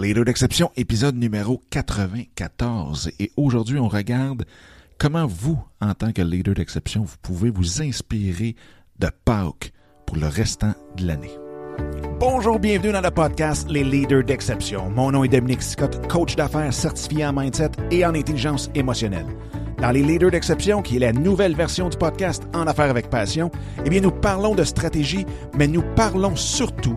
Leader d'exception, épisode numéro 94. Et aujourd'hui, on regarde comment vous, en tant que leader d'exception, vous pouvez vous inspirer de Pâques pour le restant de l'année. Bonjour, bienvenue dans le podcast Les Leaders d'exception. Mon nom est Dominique Scott, coach d'affaires certifié en mindset et en intelligence émotionnelle. Dans les Leaders d'exception, qui est la nouvelle version du podcast En affaires avec passion, eh bien, nous parlons de stratégie, mais nous parlons surtout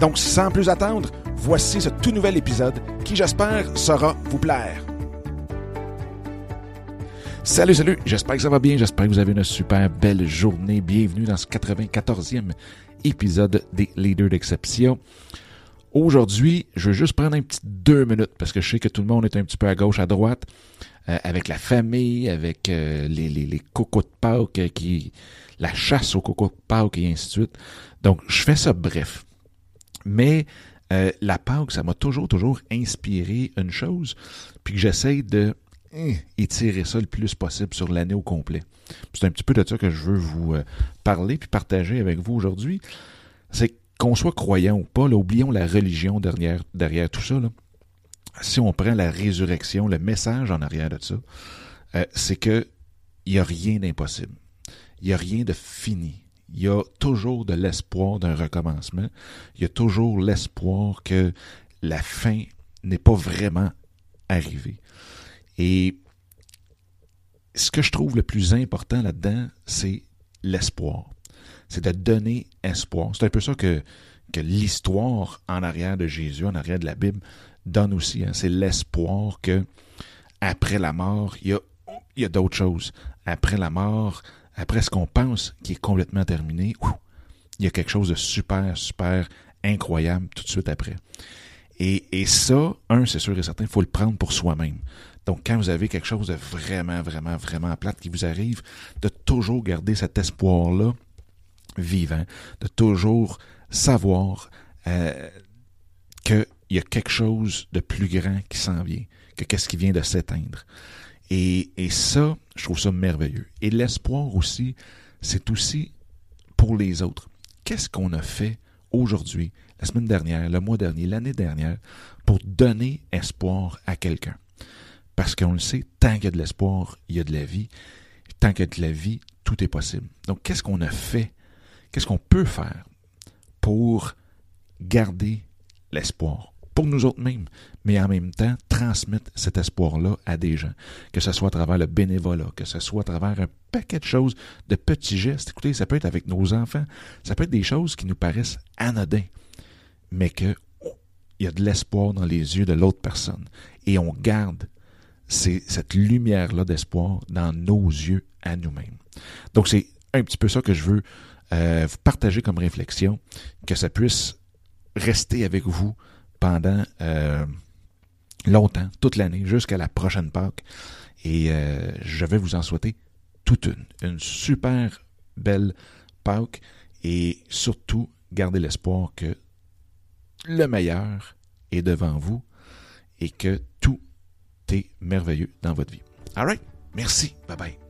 Donc, sans plus attendre, voici ce tout nouvel épisode qui, j'espère, saura vous plaire. Salut, salut, j'espère que ça va bien, j'espère que vous avez une super belle journée. Bienvenue dans ce 94e épisode des Leaders d'exception. Aujourd'hui, je veux juste prendre un petit deux minutes parce que je sais que tout le monde est un petit peu à gauche, à droite, euh, avec la famille, avec euh, les, les, les, cocos de Pâques, euh, qui, la chasse aux cocos de Pâques et ainsi de suite. Donc, je fais ça bref. Mais euh, la Pâques, ça m'a toujours, toujours inspiré une chose, puis que j'essaye de eh, étirer ça le plus possible sur l'année au complet. C'est un petit peu de ça que je veux vous euh, parler puis partager avec vous aujourd'hui. C'est qu'on soit croyant ou pas, là, oublions la religion derrière, derrière tout ça. Là. Si on prend la résurrection, le message en arrière de ça, euh, c'est que il n'y a rien d'impossible. Il n'y a rien de fini. Il y a toujours de l'espoir d'un recommencement. Il y a toujours l'espoir que la fin n'est pas vraiment arrivée. Et ce que je trouve le plus important là-dedans, c'est l'espoir. C'est de donner espoir. C'est un peu ça que, l'histoire en arrière de Jésus, en arrière de la Bible, donne aussi. Hein. C'est l'espoir que après la mort, il y a d'autres choses. Après la mort, après ce qu'on pense qui est complètement terminé, il y a quelque chose de super, super incroyable tout de suite après. Et, ça, un, c'est sûr et certain, il faut le prendre pour soi-même. Donc, quand vous avez quelque chose de vraiment, vraiment, vraiment plate qui vous arrive, de toujours garder cet espoir-là vivant, de toujours savoir euh, qu'il y a quelque chose de plus grand qui s'en vient, que qu'est-ce qui vient de s'éteindre. Et, et ça, je trouve ça merveilleux. Et l'espoir aussi, c'est aussi pour les autres. Qu'est-ce qu'on a fait aujourd'hui, la semaine dernière, le mois dernier, l'année dernière, pour donner espoir à quelqu'un? Parce qu'on le sait, tant qu'il y a de l'espoir, il y a de la vie. Tant qu'il y a de la vie, tout est possible. Donc, qu'est-ce qu'on a fait? Qu'est-ce qu'on peut faire pour garder l'espoir? Pour nous autres mêmes, mais en même temps, transmettre cet espoir-là à des gens. Que ce soit à travers le bénévolat, que ce soit à travers un paquet de choses, de petits gestes. Écoutez, ça peut être avec nos enfants. Ça peut être des choses qui nous paraissent anodins, mais que il y a de l'espoir dans les yeux de l'autre personne. Et on garde cette lumière-là d'espoir dans nos yeux à nous-mêmes. Donc, c'est un petit peu ça que je veux euh, vous partager comme réflexion, que ça puisse rester avec vous pendant euh, longtemps, toute l'année, jusqu'à la prochaine Pâques. Et euh, je vais vous en souhaiter toute une, une super belle Pâques et surtout garder l'espoir que le meilleur est devant vous et que tout merveilleux dans votre vie. All right? Merci. Bye bye.